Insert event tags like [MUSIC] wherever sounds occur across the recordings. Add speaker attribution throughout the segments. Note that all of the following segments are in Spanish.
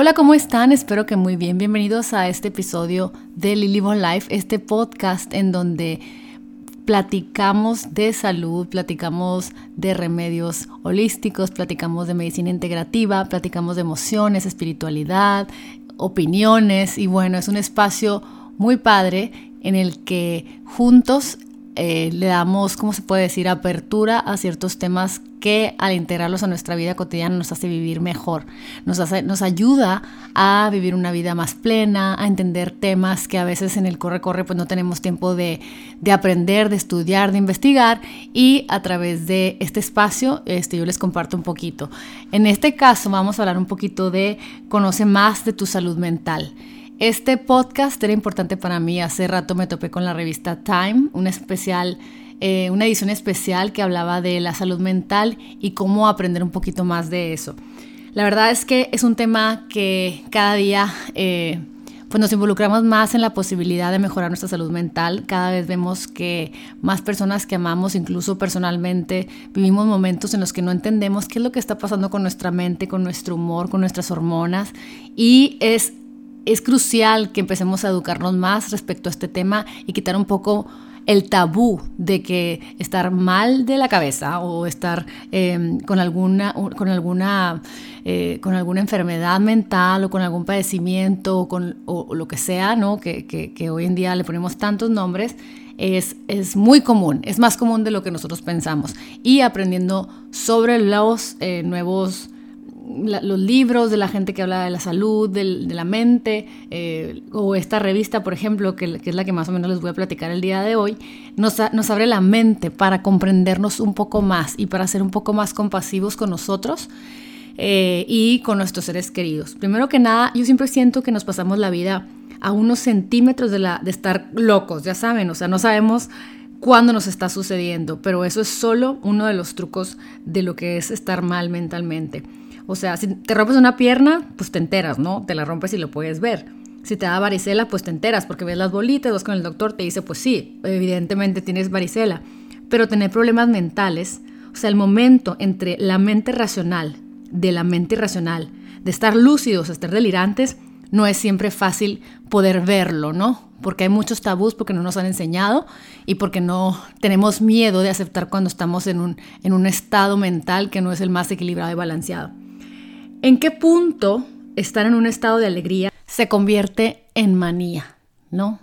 Speaker 1: Hola, ¿cómo están? Espero que muy bien. Bienvenidos a este episodio de Lily Bon Life, este podcast en donde platicamos de salud, platicamos de remedios holísticos, platicamos de medicina integrativa, platicamos de emociones, espiritualidad, opiniones y bueno, es un espacio muy padre en el que juntos eh, le damos, ¿cómo se puede decir?, apertura a ciertos temas que al integrarlos a nuestra vida cotidiana nos hace vivir mejor, nos, hace, nos ayuda a vivir una vida más plena, a entender temas que a veces en el corre-corre pues no tenemos tiempo de, de, aprender, de estudiar, de investigar y a través de este espacio este, yo les comparto un poquito. En este caso vamos a hablar un poquito de conoce más de tu salud mental. Este podcast era importante para mí. Hace rato me topé con la revista Time, una especial, eh, una edición especial que hablaba de la salud mental y cómo aprender un poquito más de eso. La verdad es que es un tema que cada día eh, pues nos involucramos más en la posibilidad de mejorar nuestra salud mental. Cada vez vemos que más personas que amamos, incluso personalmente, vivimos momentos en los que no entendemos qué es lo que está pasando con nuestra mente, con nuestro humor, con nuestras hormonas. Y es es crucial que empecemos a educarnos más respecto a este tema y quitar un poco el tabú de que estar mal de la cabeza o estar em, con alguna, con, alguna, eh, con alguna enfermedad mental o con algún padecimiento o, con, lo que sea, ¿no? Que, que, hoy en día le ponemos tantos nombres, es, es, muy común, es más común de lo que nosotros pensamos. Y aprendiendo sobre los eh, nuevos los libros de la gente que habla de la salud, de la mente, eh, o esta revista, por ejemplo, que, es la que más o menos les voy a platicar el día de hoy, nos, abre la mente para comprendernos un poco más y para ser un poco más compasivos con nosotros eh, y con nuestros seres queridos. Primero que nada, yo siempre siento que nos pasamos la vida a unos centímetros de, de estar locos, ya saben, o sea, no sabemos cuándo nos está sucediendo, pero eso es solo uno de los trucos de lo que es estar mal mentalmente. O sea, si te rompes una pierna, pues te enteras, ¿no? Te la rompes y lo puedes ver. Si te da varicela, pues te enteras porque ves las bolitas, vas con el doctor, te dice, pues sí, evidentemente tienes varicela. Pero tener problemas mentales, o sea, el momento entre la mente racional, de la mente irracional, de estar lúcidos, estar delirantes, no es siempre fácil poder verlo, ¿no? Porque hay muchos tabús porque no nos han enseñado y porque no tenemos miedo de aceptar cuando estamos en un, en un estado mental que no es el más equilibrado y balanceado. ¿En qué punto estar en un estado de alegría se convierte en manía? ¿No?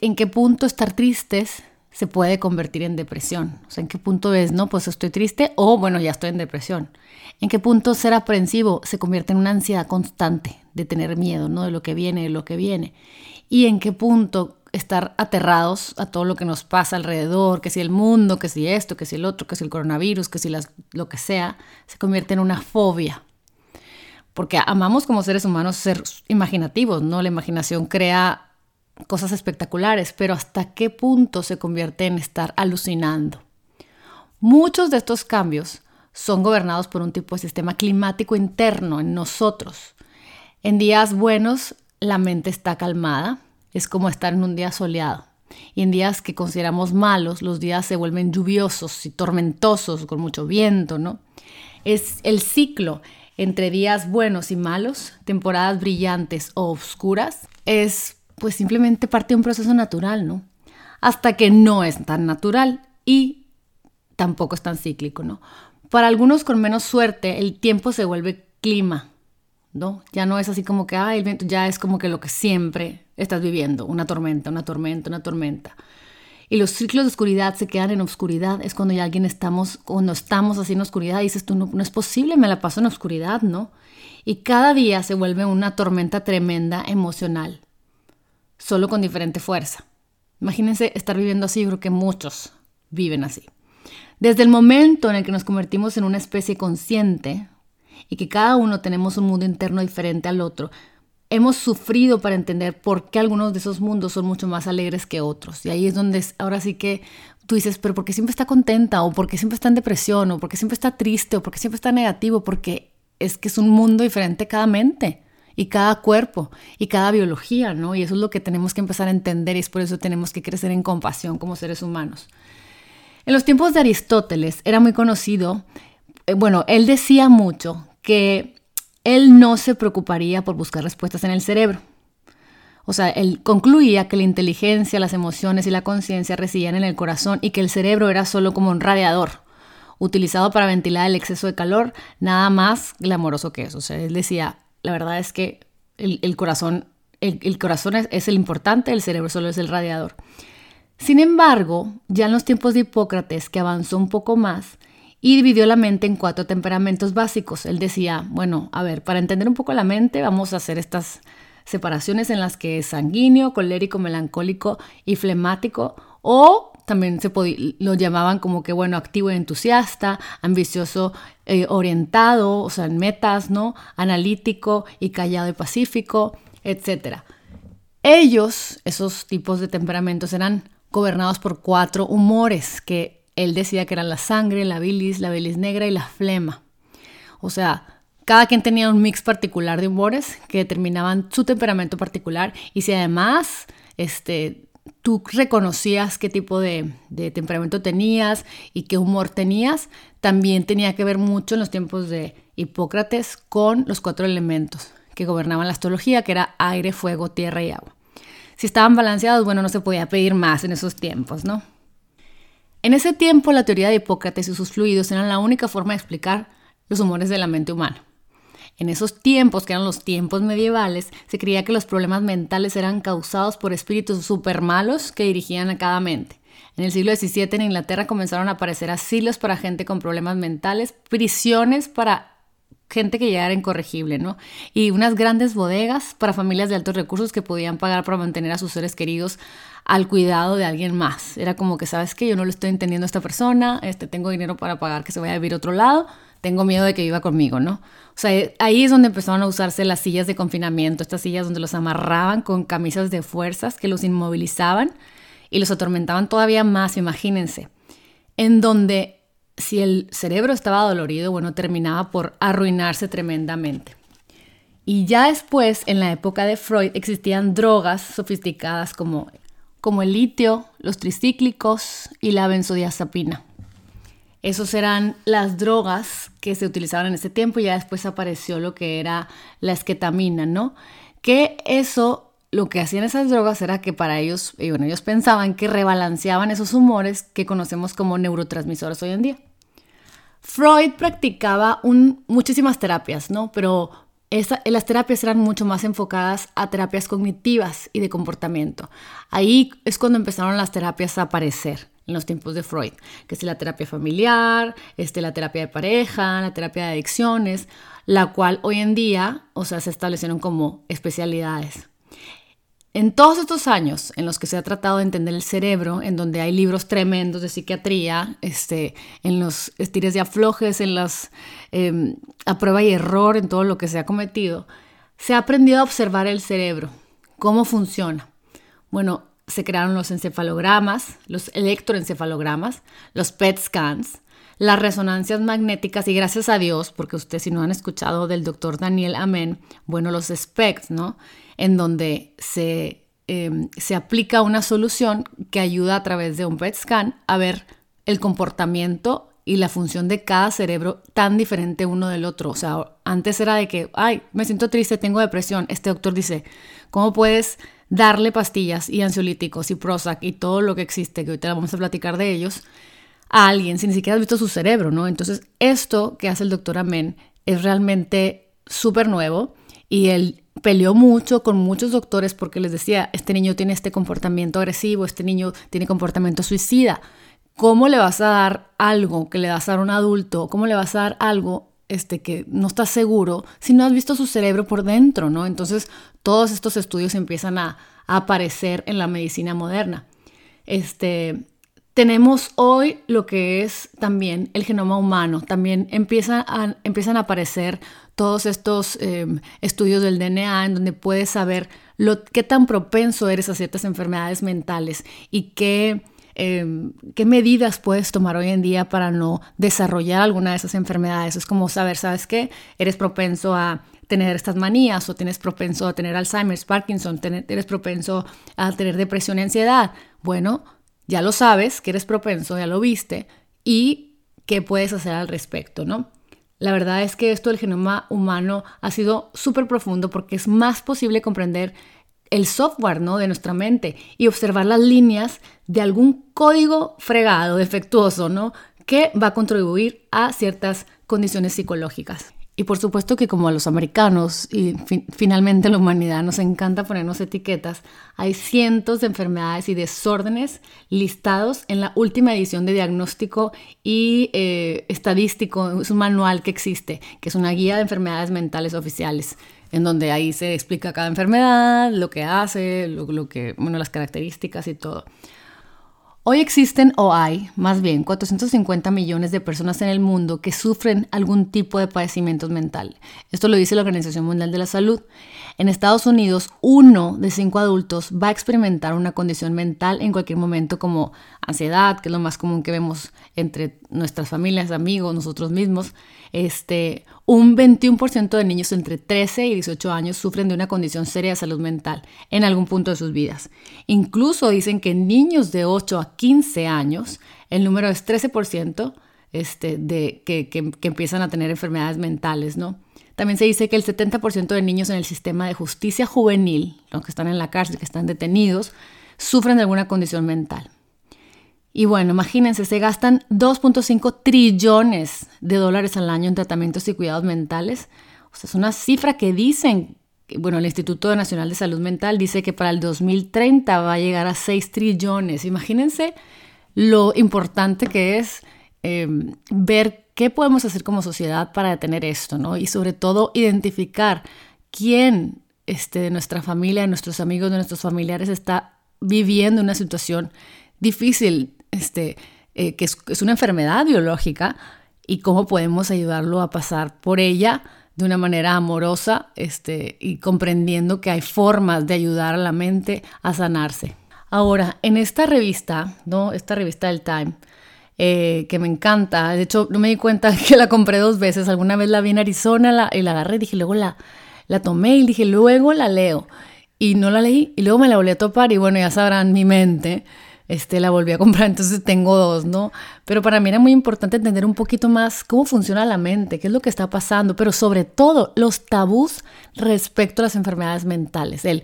Speaker 1: ¿En qué punto estar tristes se puede convertir en depresión? O sea, ¿en qué punto es, no? Pues estoy triste o, bueno, ya estoy en depresión. ¿En qué punto ser aprensivo se convierte en una ansiedad constante de tener miedo, ¿no? De lo que viene, de lo que viene. ¿Y en qué punto estar aterrados a todo lo que nos pasa alrededor, que si el mundo, que si esto, que si el otro, que si el coronavirus, que si lo que sea, se convierte en una fobia porque amamos como seres humanos ser imaginativos, ¿no? La imaginación crea cosas espectaculares, pero ¿hasta qué punto se convierte en estar alucinando? Muchos de estos cambios son gobernados por un tipo de sistema climático interno en nosotros. En días buenos la mente está calmada, es como estar en un día soleado. Y en días que consideramos malos, los días se vuelven lluviosos y tormentosos, con mucho viento, ¿no? Es el ciclo entre días buenos y malos, temporadas brillantes o oscuras, es pues simplemente parte de un proceso natural, ¿no? Hasta que no es tan natural y tampoco es tan cíclico, ¿no? Para algunos con menos suerte, el tiempo se vuelve clima, ¿no? Ya no es así como que, ah, el viento, ya es como que lo que siempre estás viviendo, una tormenta, una tormenta, una tormenta y los ciclos de oscuridad se quedan en oscuridad, es cuando ya alguien estamos, cuando estamos así en oscuridad, dices tú, no, no es posible, me la paso en oscuridad, ¿no? Y cada día se vuelve una tormenta tremenda emocional, solo con diferente fuerza. Imagínense estar viviendo así, yo creo que muchos viven así. Desde el momento en el que nos convertimos en una especie consciente y que cada uno tenemos un mundo interno diferente al otro, hemos sufrido para entender por qué algunos de esos mundos son mucho más alegres que otros. Y ahí es donde ahora sí que tú dices, pero ¿por qué siempre está contenta? ¿O por qué siempre está en depresión? ¿O por qué siempre está triste? ¿O por qué siempre está negativo? Porque es que es un mundo diferente cada mente y cada cuerpo y cada biología, ¿no? Y eso es lo que tenemos que empezar a entender y es por eso tenemos que crecer en compasión como seres humanos. En los tiempos de Aristóteles era muy conocido, eh, bueno, él decía mucho que él no se preocuparía por buscar respuestas en el cerebro. O sea, él concluía que la inteligencia, las emociones y la conciencia residían en el corazón y que el cerebro era solo como un radiador utilizado para ventilar el exceso de calor, nada más glamoroso que eso. O sea, él decía, la verdad es que el, corazón, el, corazón es, el importante, el cerebro solo es el radiador. Sin embargo, ya en los tiempos de Hipócrates, que avanzó un poco más, y dividió la mente en cuatro temperamentos básicos. Él decía, bueno, a ver, para entender un poco la mente, vamos a hacer estas separaciones en las que es sanguíneo, colérico, melancólico y flemático, o también se lo llamaban como que, bueno, activo y entusiasta, ambicioso, eh, orientado, o sea, en metas, ¿no? Analítico y callado y pacífico, etc. Ellos, esos tipos de temperamentos, eran gobernados por cuatro humores que él decía que eran la sangre, la bilis, la bilis negra y la flema. O sea, cada quien tenía un mix particular de humores que determinaban su temperamento particular y si además este, tú reconocías qué tipo de, temperamento tenías y qué humor tenías, también tenía que ver mucho en los tiempos de Hipócrates con los cuatro elementos que gobernaban la astrología, que era aire, fuego, tierra y agua. Si estaban balanceados, bueno, no se podía pedir más en esos tiempos, ¿no? En ese tiempo, la teoría de Hipócrates y sus fluidos eran la única forma de explicar los humores de la mente humana. En esos tiempos, que eran los tiempos medievales, se creía que los problemas mentales eran causados por espíritus súper malos que dirigían a cada mente. En el siglo XVII en Inglaterra comenzaron a aparecer asilos para gente con problemas mentales, prisiones para gente que ya era incorregible, ¿no? Y unas grandes bodegas para familias de altos recursos que podían pagar para mantener a sus seres queridos al cuidado de alguien más. Era como que, ¿sabes qué? Yo no lo estoy entendiendo a esta persona, este, tengo dinero para pagar que se vaya a vivir a otro lado, tengo miedo de que viva conmigo, ¿no? O sea, ahí es donde empezaron a usarse las sillas de confinamiento, estas sillas donde los amarraban con camisas de fuerzas que los inmovilizaban y los atormentaban todavía más, imagínense. En donde si el cerebro estaba dolorido, bueno, terminaba por arruinarse tremendamente. Y ya después, en la época de Freud, existían drogas sofisticadas como, como el litio, los tricíclicos y la benzodiazepina. Esos eran las drogas que se utilizaban en ese tiempo y ya después apareció lo que era la esquetamina, ¿no? Que eso, lo que hacían esas drogas era que para ellos, y bueno, ellos pensaban que rebalanceaban esos humores que conocemos como neurotransmisores hoy en día. Freud practicaba muchísimas terapias, ¿no? Pero las terapias eran mucho más enfocadas a terapias cognitivas y de comportamiento. Ahí es cuando empezaron las terapias a aparecer en los tiempos de Freud, que es la terapia familiar, este, la terapia de pareja, la terapia de adicciones, la cual hoy en día, o sea, se establecieron como especialidades. En todos estos años en los que se ha tratado de entender el cerebro, en donde hay libros tremendos de psiquiatría, este, en los estires y aflojes, en las em, a prueba y error, en todo lo que se ha cometido, se ha aprendido a observar el cerebro, cómo funciona. Bueno, se crearon los encefalogramas, los electroencefalogramas, los PET scans, las resonancias magnéticas y gracias a Dios, porque ustedes si no han escuchado del doctor Daniel Amén, bueno, los SPECT, ¿no? En donde se, em, se aplica una solución que ayuda a través de un PET scan a ver el comportamiento y la función de cada cerebro tan diferente uno del otro. O sea, antes era de que, ay, me siento triste, tengo depresión. Este doctor dice, ¿cómo puedes darle pastillas y ansiolíticos y Prozac y todo lo que existe, que ahorita vamos a platicar de ellos, a alguien sin ni siquiera has visto su cerebro, ¿no? Entonces, esto que hace el doctor Amén es realmente súper nuevo y él peleó mucho con muchos doctores porque les decía, este niño tiene este comportamiento agresivo, este niño tiene comportamiento suicida. ¿Cómo le vas a dar algo que le vas a dar a un adulto? ¿Cómo le vas a dar algo este, que no estás seguro si no has visto su cerebro por dentro, ¿no? Entonces, todos estos estudios empiezan a, aparecer en la medicina moderna. Este, tenemos hoy lo que es también el genoma humano. También empieza empiezan a aparecer todos estos em, estudios del DNA en donde puedes saber lo, qué tan propenso eres a ciertas enfermedades mentales y qué Em, qué medidas puedes tomar hoy en día para no desarrollar alguna de esas enfermedades. Es como saber, ¿sabes qué? Eres propenso a tener estas manías o tienes propenso a tener Alzheimer, Parkinson, eres propenso a tener depresión y ansiedad. Bueno, ya lo sabes, que eres propenso, ya lo viste y qué puedes hacer al respecto, ¿no? La verdad es que esto del genoma humano ha sido súper profundo porque es más posible comprender el software ¿no? de nuestra mente y observar las líneas de algún código fregado, defectuoso, ¿no? que va a contribuir a ciertas condiciones psicológicas. Y por supuesto que como a los americanos y finalmente a la humanidad nos encanta ponernos etiquetas, hay cientos de enfermedades y desórdenes listados en la última edición de diagnóstico y eh, estadístico, es un manual que existe, que es una guía de enfermedades mentales oficiales, en donde ahí se explica cada enfermedad, lo que hace, lo que, bueno, las características y todo. Hoy existen o hay más bien 450 millones de personas en el mundo que sufren algún tipo de padecimientos mental. Esto lo dice la Organización Mundial de la Salud. En Estados Unidos, uno de cinco adultos va a experimentar una condición mental en cualquier momento como ansiedad, que es lo más común que vemos entre nuestras familias, amigos, nosotros mismos. Este, un 21% de niños entre 13 y 18 años sufren de una condición seria de salud mental en algún punto de sus vidas. Incluso dicen que niños de 8 a 15 años el número es 13% este, de, que, que, que empiezan a tener enfermedades mentales, ¿no? También se dice que el 70% de niños en el sistema de justicia juvenil, los que están en la cárcel, que están detenidos, sufren de alguna condición mental. Y bueno, imagínense, se gastan 2.5 trillones de dólares al año en tratamientos y cuidados mentales. O sea, es una cifra que dicen, bueno, el Instituto Nacional de Salud Mental dice que para el 2030 va a llegar a 6 trillones. Imagínense lo importante que es eh, ver ¿Qué podemos hacer como sociedad para detener esto? ¿no? Y sobre todo identificar quién este, de nuestra familia, de nuestros amigos, de nuestros familiares está viviendo una situación difícil, este, eh, que es, una enfermedad biológica, y cómo podemos ayudarlo a pasar por ella de una manera amorosa este, y comprendiendo que hay formas de ayudar a la mente a sanarse. Ahora, en esta revista, ¿no? esta revista del Time, eh, que me encanta. De hecho, no me di cuenta [LAUGHS] que la compré dos veces. Alguna vez la vi en Arizona y la agarré y dije, luego la, la tomé y dije, luego la leo. Y no la leí y luego me la volví a topar y bueno, ya sabrán mi mente este, la volví a comprar, entonces tengo dos, ¿no? Pero para mí era muy importante entender un poquito más cómo funciona la mente, qué es lo que está pasando, pero sobre todo los tabús respecto a las enfermedades mentales. El,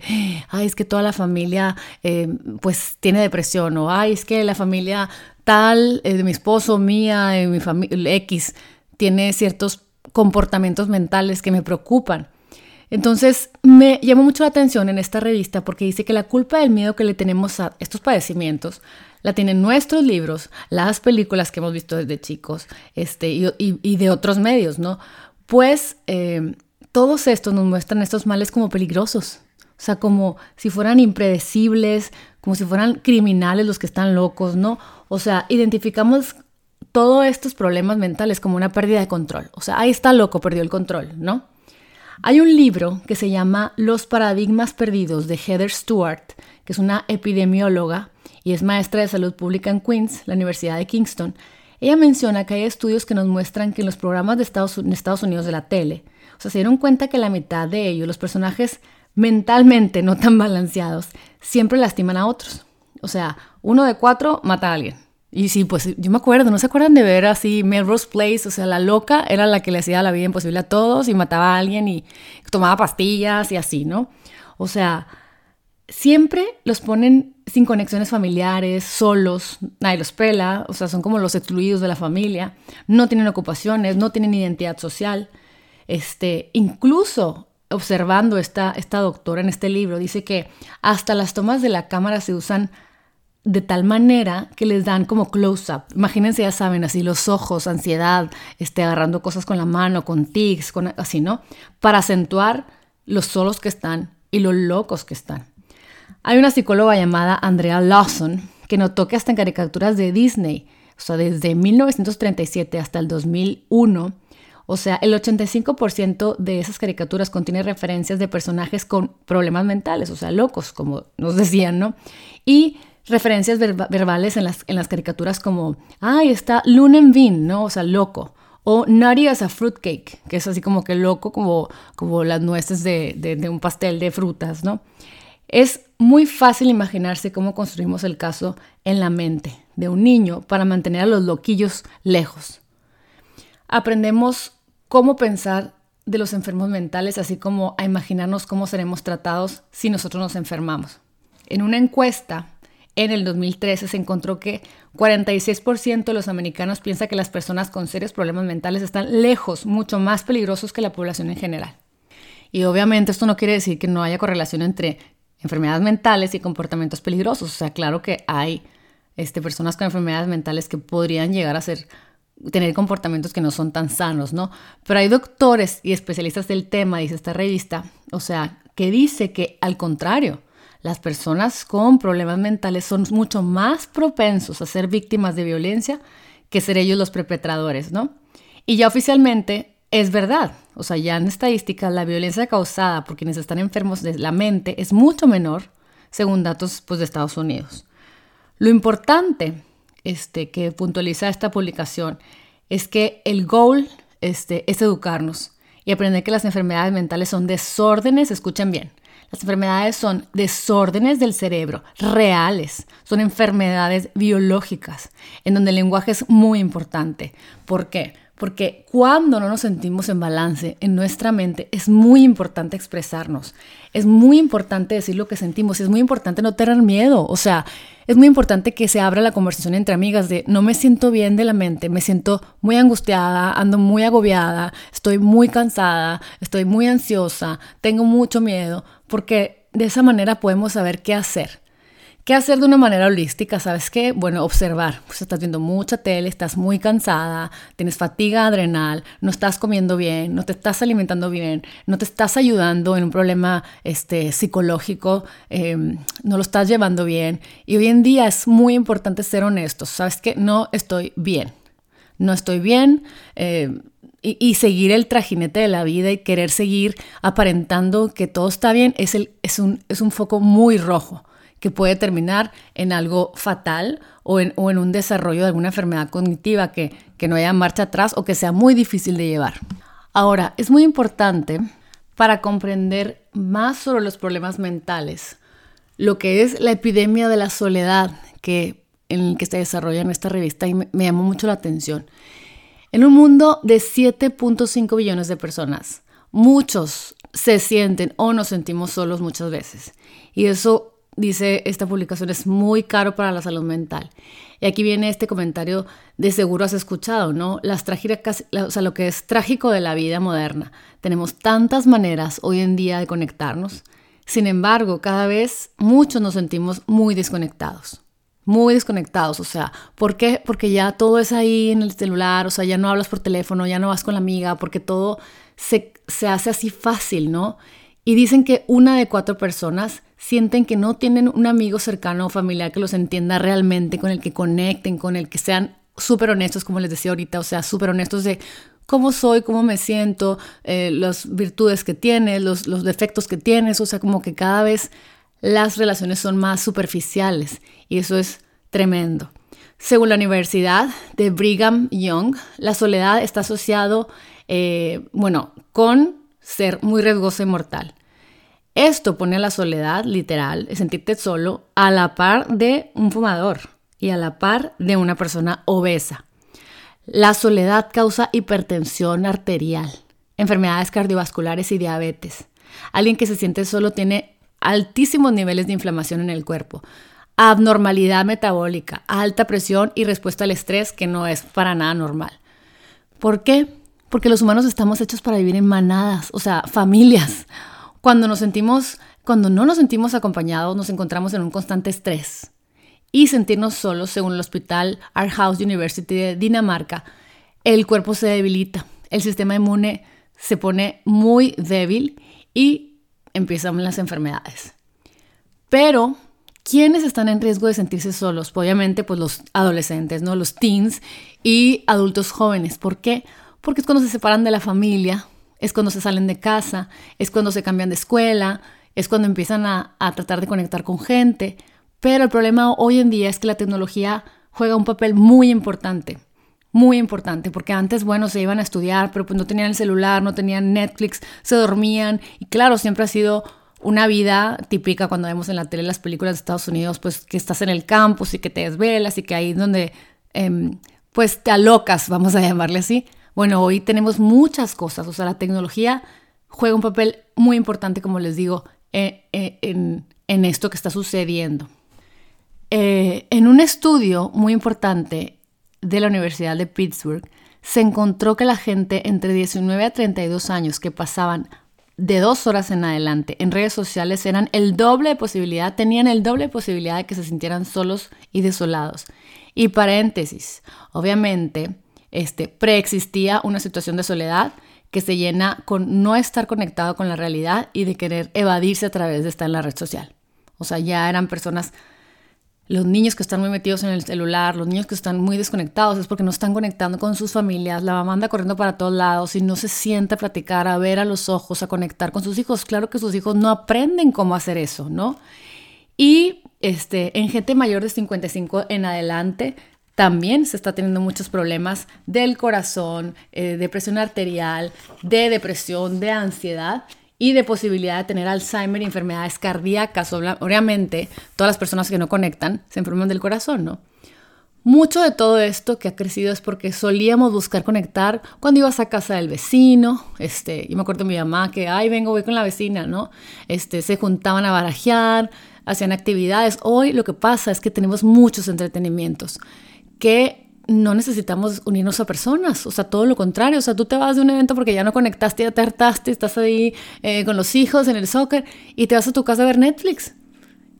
Speaker 1: ay, es que toda la familia eh, pues tiene depresión, o ay, es que la familia tal, eh, de mi esposo, mía, de mi familia X, tiene ciertos comportamientos mentales que me preocupan. Entonces, me llamó mucho la atención en esta revista porque dice que la culpa del miedo que le tenemos a estos padecimientos la tienen nuestros libros, las películas que hemos visto desde chicos este, y, de otros medios, ¿no? Pues eh, todos estos nos muestran estos males como peligrosos, o sea, como si fueran impredecibles, como si fueran criminales los que están locos, ¿no? O sea, identificamos todos estos problemas mentales como una pérdida de control. O sea, ahí está loco, perdió el control, ¿no? Hay un libro que se llama Los paradigmas perdidos de Heather Stewart, que es una epidemióloga y es maestra de salud pública en Queens, la Universidad de Kingston. Ella menciona que hay estudios que nos muestran que en los programas de Estados, Estados Unidos de la tele, o sea, se dieron cuenta que la mitad de ellos, los personajes mentalmente no tan balanceados, siempre lastiman a otros. O sea, uno de cuatro mata a alguien. Y sí, pues yo me acuerdo, ¿no se acuerdan de ver así Melrose Place? O sea, la loca era la que le hacía la vida imposible a todos y mataba a alguien y tomaba pastillas y así, ¿no? O sea, siempre los ponen sin conexiones familiares, solos, nadie los pela, o sea, son como los excluidos de la familia, no tienen ocupaciones, no tienen identidad social. Este, incluso observando esta, esta doctora en este libro, dice que hasta las tomas de la cámara se usan de tal manera que les dan como close-up. Imagínense, ya saben, así los ojos, ansiedad, este, agarrando cosas con la mano, con tics, con, así, ¿no? Para acentuar los solos que están y los locos que están. Hay una psicóloga llamada Andrea Lawson que notó que hasta en caricaturas de Disney, o sea, desde 1937 hasta el 2001, o sea, el 85% de esas caricaturas contiene referencias de personajes con problemas mentales, o sea, locos, como nos decían, ¿no? Y referencias verbales en las, en las caricaturas como, ay, está Lunenvin, ¿no? O sea, loco. O Nutty as a fruitcake, que es así como que loco, como, como las nueces de, de, un pastel de frutas, ¿no? Es muy fácil imaginarse cómo construimos el caso en la mente de un niño para mantener a los loquillos lejos. Aprendemos cómo pensar de los enfermos mentales, así como a imaginarnos cómo seremos tratados si nosotros nos enfermamos. En una encuesta en el 2013 se encontró que 46% de los americanos piensa que las personas con serios problemas mentales están lejos, mucho más peligrosos que la población en general. Y obviamente esto no quiere decir que no haya correlación entre enfermedades mentales y comportamientos peligrosos. O sea, claro que hay este, personas con enfermedades mentales que podrían llegar a ser tener comportamientos que no son tan sanos, ¿no? Pero hay doctores y especialistas del tema, dice esta revista, o sea, que dice que al contrario, las personas con problemas mentales son mucho más propensos a ser víctimas de violencia que ser ellos los perpetradores, ¿no? Y ya oficialmente es verdad, o sea, ya en estadísticas la violencia causada por quienes están enfermos de la mente es mucho menor, según datos pues, de Estados Unidos. Lo importante este, que puntualiza esta publicación es que el goal este, es educarnos y aprender que las enfermedades mentales son desórdenes, escuchen bien, las enfermedades son desórdenes del cerebro, reales, son enfermedades biológicas, en donde el lenguaje es muy importante. ¿Por qué? Porque cuando no nos sentimos en balance en nuestra mente, es muy importante expresarnos, es muy importante decir lo que sentimos, es muy importante no tener miedo, o sea, es muy importante que se abra la conversación entre amigas de no me siento bien de la mente, me siento muy angustiada, ando muy agobiada, estoy muy cansada, estoy muy ansiosa, tengo mucho miedo, porque de esa manera podemos saber qué hacer. ¿Qué hacer de una manera holística? ¿Sabes qué? Bueno, observar. Pues estás viendo mucha tele, estás muy cansada, tienes fatiga adrenal, no estás comiendo bien, no te estás alimentando bien, no te estás ayudando en un problema este, psicológico, em, no lo estás llevando bien. Y hoy en día es muy importante ser honestos. ¿Sabes qué? No estoy bien. No estoy bien. Em, y, seguir el trajinete de la vida y querer seguir aparentando que todo está bien es, el, es, un, es un foco muy rojo que puede terminar en algo fatal o en, un desarrollo de alguna enfermedad cognitiva que, que no haya marcha atrás o que sea muy difícil de llevar. Ahora, es muy importante para comprender más sobre los problemas mentales lo que es la epidemia de la soledad que, en el que se desarrolla en esta revista y me llamó mucho la atención. En un mundo de 7.5 billones de personas, muchos se sienten o nos sentimos solos muchas veces. Y eso dice esta publicación es muy caro para la salud mental. Y aquí viene este comentario, de seguro has escuchado, ¿no? Las trágicas, o sea, lo que es trágico de la vida moderna. Tenemos tantas maneras hoy en día de conectarnos. Sin embargo, cada vez muchos nos sentimos muy desconectados. Muy desconectados, o sea, ¿por qué? Porque ya todo es ahí en el celular, o sea, ya no hablas por teléfono, ya no vas con la amiga, porque todo se, se hace así fácil, ¿no? Y dicen que una de cuatro personas sienten que no tienen un amigo cercano o familiar que los entienda realmente, con el que conecten, con el que sean súper honestos, como les decía ahorita, o sea, súper honestos de cómo soy, cómo me siento, eh, las virtudes que tienes, los, los defectos que tienes, o sea, como que cada vez las relaciones son más superficiales y eso es tremendo. Según la Universidad de Brigham Young, la soledad está asociado, eh, bueno, con ser muy riesgoso y mortal. Esto pone a la soledad, literal, sentirte solo, a la par de un fumador y a la par de una persona obesa. La soledad causa hipertensión arterial, enfermedades cardiovasculares y diabetes. Alguien que se siente solo tiene altísimos niveles de inflamación en el cuerpo, abnormalidad metabólica, alta presión y respuesta al estrés que no es para nada normal. ¿Por qué? Porque los humanos estamos hechos para vivir en manadas, o sea, familias. Cuando no nos sentimos acompañados, nos encontramos en un constante estrés. Y sentirnos solos, según el hospital House University de Dinamarca, el cuerpo se debilita, el sistema inmune se pone muy débil y empiezan las enfermedades. Pero, ¿quiénes están en riesgo de sentirse solos? Pues, obviamente, pues los adolescentes, ¿no? Los teens y adultos jóvenes. ¿Por qué? Porque es cuando se separan de la familia, es cuando se salen de casa, es cuando se cambian de escuela, es cuando empiezan a, tratar de conectar con gente. Pero el problema hoy en día es que la tecnología juega un papel muy importante, muy importante, porque antes, bueno, se iban a estudiar, pero pues no tenían el celular, no tenían Netflix, se dormían, y claro, siempre ha sido una vida típica cuando vemos en la tele las películas de Estados Unidos, pues que estás en el campus y que te desvelas y que ahí es donde, em, pues te alocas, vamos a llamarle así, Bueno, hoy tenemos muchas cosas, o sea, la tecnología juega un papel muy importante, como les digo, eh, eh, en, en esto que está sucediendo. Eh, en un estudio muy importante de la Universidad de Pittsburgh, se encontró que la gente entre 19 a 32 años que pasaban de dos horas en adelante en redes sociales eran el doble de posibilidad, tenían el doble de posibilidad de que se sintieran solos y desolados. Y paréntesis, obviamente, este, preexistía una situación de soledad que se llena con no estar conectado con la realidad y de querer evadirse a través de estar en la red social. O sea, ya eran personas, los niños que están muy metidos en el celular, los niños que están muy desconectados, es porque no están conectando con sus familias, la mamá anda corriendo para todos lados y no se siente a platicar, a ver a los ojos, a conectar con sus hijos. Claro que sus hijos no aprenden cómo hacer eso, ¿no? Y este, en gente mayor de 55 en adelante, también se está teniendo muchos problemas del corazón, eh, de presión arterial, de depresión, de ansiedad y de posibilidad de tener Alzheimer y enfermedades cardíacas. Obviamente, todas las personas que no conectan se enferman del corazón, ¿no? Mucho de todo esto que ha crecido es porque solíamos buscar conectar cuando ibas a casa del vecino, este, yo me acuerdo de mi mamá que, ay, vengo, voy con la vecina, ¿no? Este, se juntaban a barajear, hacían actividades. Hoy lo que pasa es que tenemos muchos entretenimientos que no necesitamos unirnos a personas, o sea, todo lo contrario, o sea, tú te vas de un evento porque ya no conectaste, ya te hartaste, estás ahí eh, con los hijos en el soccer y te vas a tu casa a ver Netflix.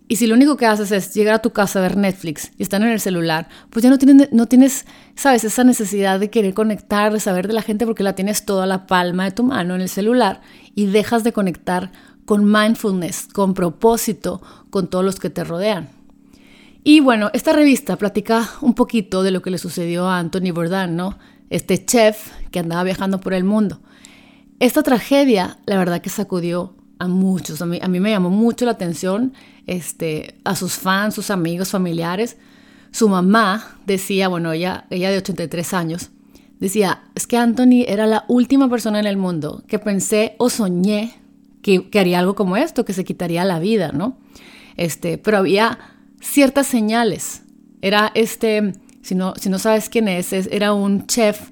Speaker 1: Y si lo único que haces es llegar a tu casa a ver Netflix y están en el celular, pues ya no tienes, no tienes, sabes, esa necesidad de querer conectar, de saber de la gente porque la tienes toda la palma de tu mano en el celular y dejas de conectar con mindfulness, con propósito, con todos los que te rodean. Y bueno, esta revista platica un poquito de lo que le sucedió a Anthony Bourdain, ¿no? Este chef que andaba viajando por el mundo. Esta tragedia, la verdad que sacudió a muchos. A mí, a mí me llamó mucho la atención este, a sus fans, sus amigos, familiares. Su mamá decía, bueno, ella, ella de 83 años, decía, es que Anthony era la última persona en el mundo que pensé o soñé que, haría algo como esto, que se quitaría la vida, ¿no? Este, pero había ciertas señales. Era este, si no, si no sabes quién es, era un chef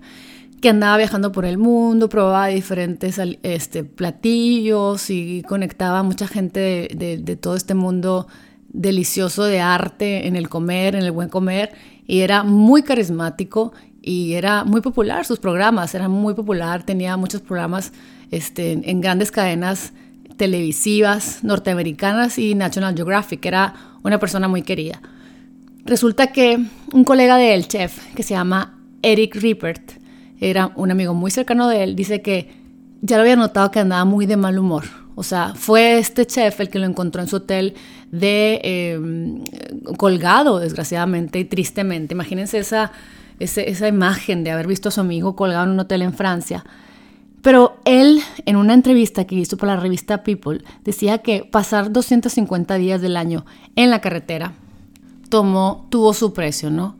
Speaker 1: que andaba viajando por el mundo, probaba diferentes este, platillos y conectaba a mucha gente de, todo este mundo delicioso de arte en el comer, en el buen comer, y era muy carismático y era muy popular sus programas, era muy popular, tenía muchos programas este, en grandes cadenas televisivas norteamericanas y National Geographic, era una persona muy querida. Resulta que un colega de él, chef, que se llama Eric Rippert, era un amigo muy cercano de él, dice que ya lo había notado que andaba muy de mal humor. O sea, fue este chef el que lo encontró en su hotel de em, colgado, desgraciadamente y tristemente. Imagínense esa, esa imagen de haber visto a su amigo colgado en un hotel en Francia. Pero él, en una entrevista que hizo para la revista People, decía que pasar 250 días del año en la carretera tomó, tuvo su precio, ¿no?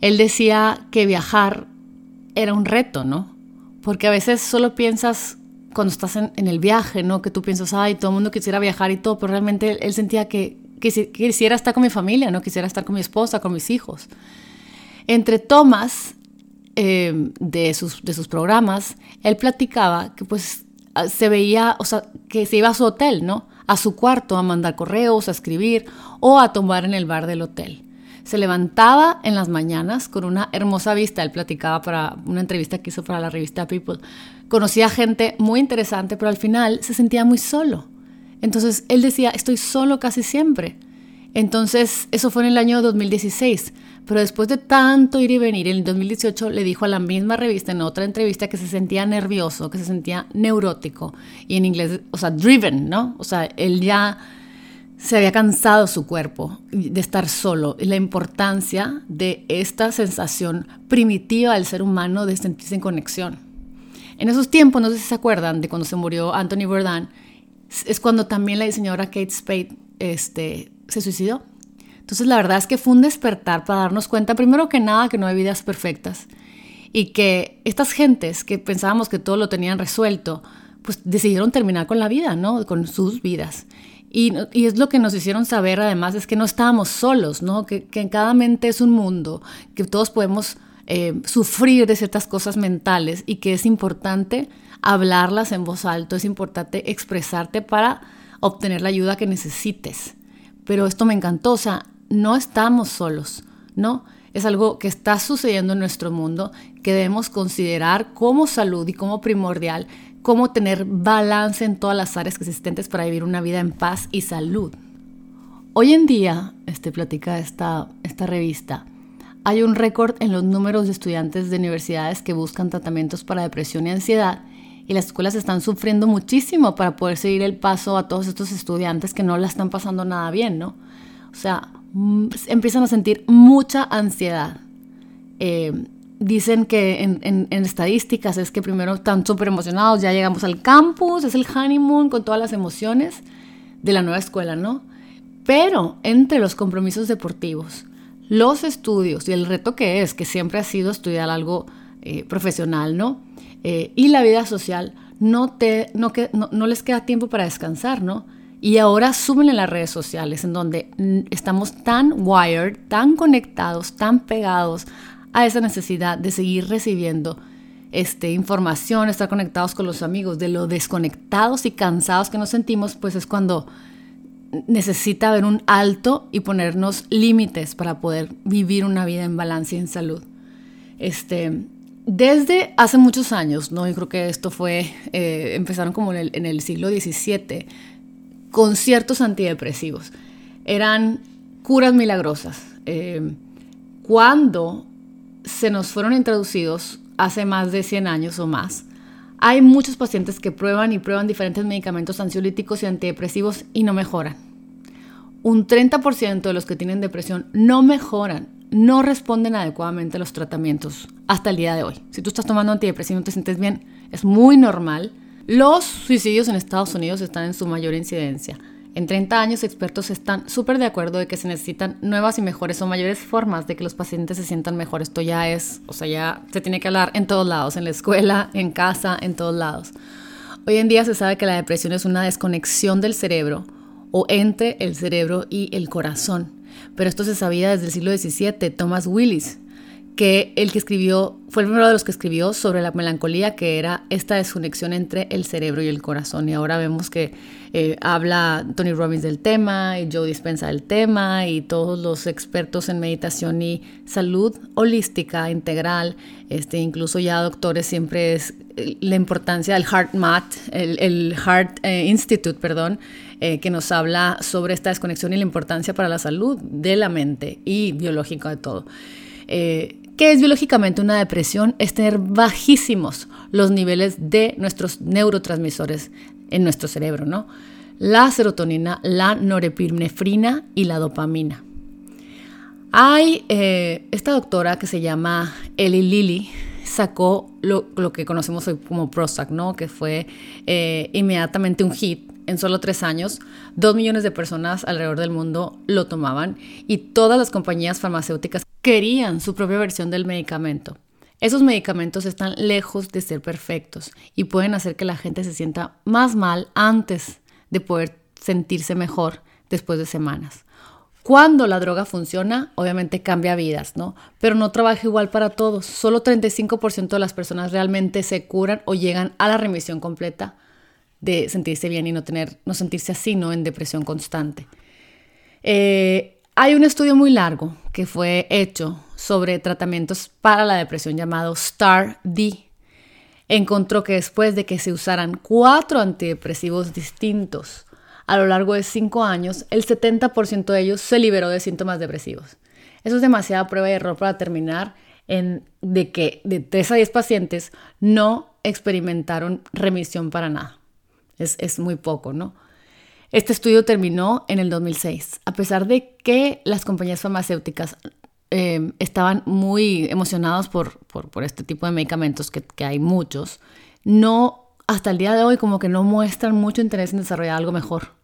Speaker 1: Él decía que viajar era un reto, ¿no? Porque a veces solo piensas cuando estás en, el viaje, ¿no? Que tú piensas, ay, todo el mundo quisiera viajar y todo, pero realmente él, sentía que, que, quisiera estar con mi familia, ¿no? Quisiera estar con mi esposa, con mis hijos. Entre tomas eh, de, sus, de sus programas, él platicaba que pues ah, se veía, o sea, que se iba a su hotel, ¿no? A su cuarto a mandar correos, a escribir o a tomar en el bar del hotel. Se levantaba en las mañanas con una hermosa vista. Él platicaba para una entrevista que hizo para la revista People. Conocía gente muy interesante, pero al final se sentía muy solo. Entonces él decía, estoy solo casi siempre. Entonces, eso fue en el año 2016. Pero después de tanto ir y venir, en el 2018 le dijo a la misma revista, en otra entrevista, que se sentía nervioso, que se sentía neurótico. Y en inglés, o sea, driven, ¿no? O sea, él ya se había cansado su cuerpo de estar solo. Y la importancia de esta sensación primitiva del ser humano de sentirse en conexión. En esos tiempos, no sé si se acuerdan de cuando se murió Anthony Bourdain, es cuando también la diseñadora Kate Spade este, se suicidó. Entonces la verdad es que fue un despertar para darnos cuenta, primero que nada, que no hay vidas perfectas y que estas gentes que pensábamos que todo lo tenían resuelto, pues decidieron terminar con la vida, ¿no? Con sus vidas. Y, y, es lo que nos hicieron saber además, es que no estábamos solos, ¿no? Que, en cada mente es un mundo, que todos podemos eh, sufrir de ciertas cosas mentales y que es importante hablarlas en voz alta, es importante expresarte para obtener la ayuda que necesites. Pero esto me encantó, o sea, no estamos solos, ¿no? Es algo que está sucediendo en nuestro mundo que debemos considerar como salud y como primordial, cómo tener balance en todas las áreas existentes para vivir una vida en paz y salud. Hoy en día, este, platica esta, esta revista, hay un récord en los números de estudiantes de universidades que buscan tratamientos para depresión y ansiedad y las escuelas están sufriendo muchísimo para poder seguir el paso a todos estos estudiantes que no la están pasando nada bien, ¿no? O sea, empiezan a sentir mucha ansiedad. Eh, dicen que en, estadísticas es que primero están súper emocionados, ya llegamos al campus, es el honeymoon con todas las emociones de la nueva escuela, ¿no? Pero entre los compromisos deportivos, los estudios y el reto que es, que siempre ha sido estudiar algo eh, profesional, ¿no? Eh, y la vida social, no, te, no, no, no les queda tiempo para descansar, ¿no? Y ahora suben en las redes sociales, en donde estamos tan wired, tan conectados, tan pegados a esa necesidad de seguir recibiendo este, información, estar conectados con los amigos, de lo desconectados y cansados que nos sentimos, pues es cuando necesita haber un alto y ponernos límites para poder vivir una vida en balance y en salud. Este, desde hace muchos años, ¿no? yo creo que esto fue, eh, empezaron como en el, en el siglo XVII, con ciertos antidepresivos. Eran curas milagrosas. Eh, cuando se nos fueron introducidos hace más de 100 años o más, hay muchos pacientes que prueban y prueban diferentes medicamentos ansiolíticos y antidepresivos y no mejoran. Un 30% de los que tienen depresión no mejoran, no responden adecuadamente a los tratamientos hasta el día de hoy. Si tú estás tomando antidepresivos y no te sientes bien, es muy normal. Los suicidios en Estados Unidos están en su mayor incidencia. En 30 años, expertos están súper de acuerdo de que se necesitan nuevas y mejores o mayores formas de que los pacientes se sientan mejor. Esto ya es, o sea, ya se tiene que hablar en todos lados, en la escuela, en casa, en todos lados. Hoy en día se sabe que la depresión es una desconexión del cerebro o entre el cerebro y el corazón. Pero esto se sabía desde el siglo XVII. Thomas Willis que el que escribió, fue el primero de los que escribió sobre la melancolía, que era esta desconexión entre el cerebro y el corazón. Y ahora vemos que eh, habla Tony Robbins del tema y Joe Dispensa del tema y todos los expertos en meditación y salud holística, integral, este, incluso ya doctores, siempre es eh, la importancia del Heart Mat, el, Heart eh, Institute, perdón, que nos habla sobre esta desconexión y la importancia para la salud de la mente y biológica de todo. ¿Qué es biológicamente una depresión? Es tener bajísimos los niveles de nuestros neurotransmisores en nuestro cerebro, ¿no? La serotonina, la norepinefrina y la dopamina. Hay eh, esta doctora que se llama Eli Lilly, sacó lo, que conocemos hoy como Prozac, ¿no? Que fue eh, inmediatamente un hit en solo tres años. Dos millones de personas alrededor del mundo lo tomaban y todas las compañías farmacéuticas querían su propia versión del medicamento. Esos medicamentos están lejos de ser perfectos y pueden hacer que la gente se sienta más mal antes de poder sentirse mejor después de semanas. Cuando la droga funciona, obviamente cambia vidas, ¿no? Pero no trabaja igual para todos. Solo 35% de las personas realmente se curan o llegan a la remisión completa de sentirse bien y no, tener, no sentirse así, ¿no? En depresión constante. Eh, hay un estudio muy largo que fue hecho sobre tratamientos para la depresión llamado STAR-D. Encontró que después de que se usaran cuatro antidepresivos distintos a lo largo de cinco años, el 70% de ellos se liberó de síntomas depresivos. Eso es demasiada prueba de error para terminar en de que de 3 a 10 pacientes no experimentaron remisión para nada. Es, es muy poco, ¿no? Este estudio terminó en el 2006, a pesar de que las compañías farmacéuticas em, estaban muy emocionados por, por, este tipo de medicamentos, que, que, hay muchos, no, hasta el día de hoy como que no muestran mucho interés en desarrollar algo mejor.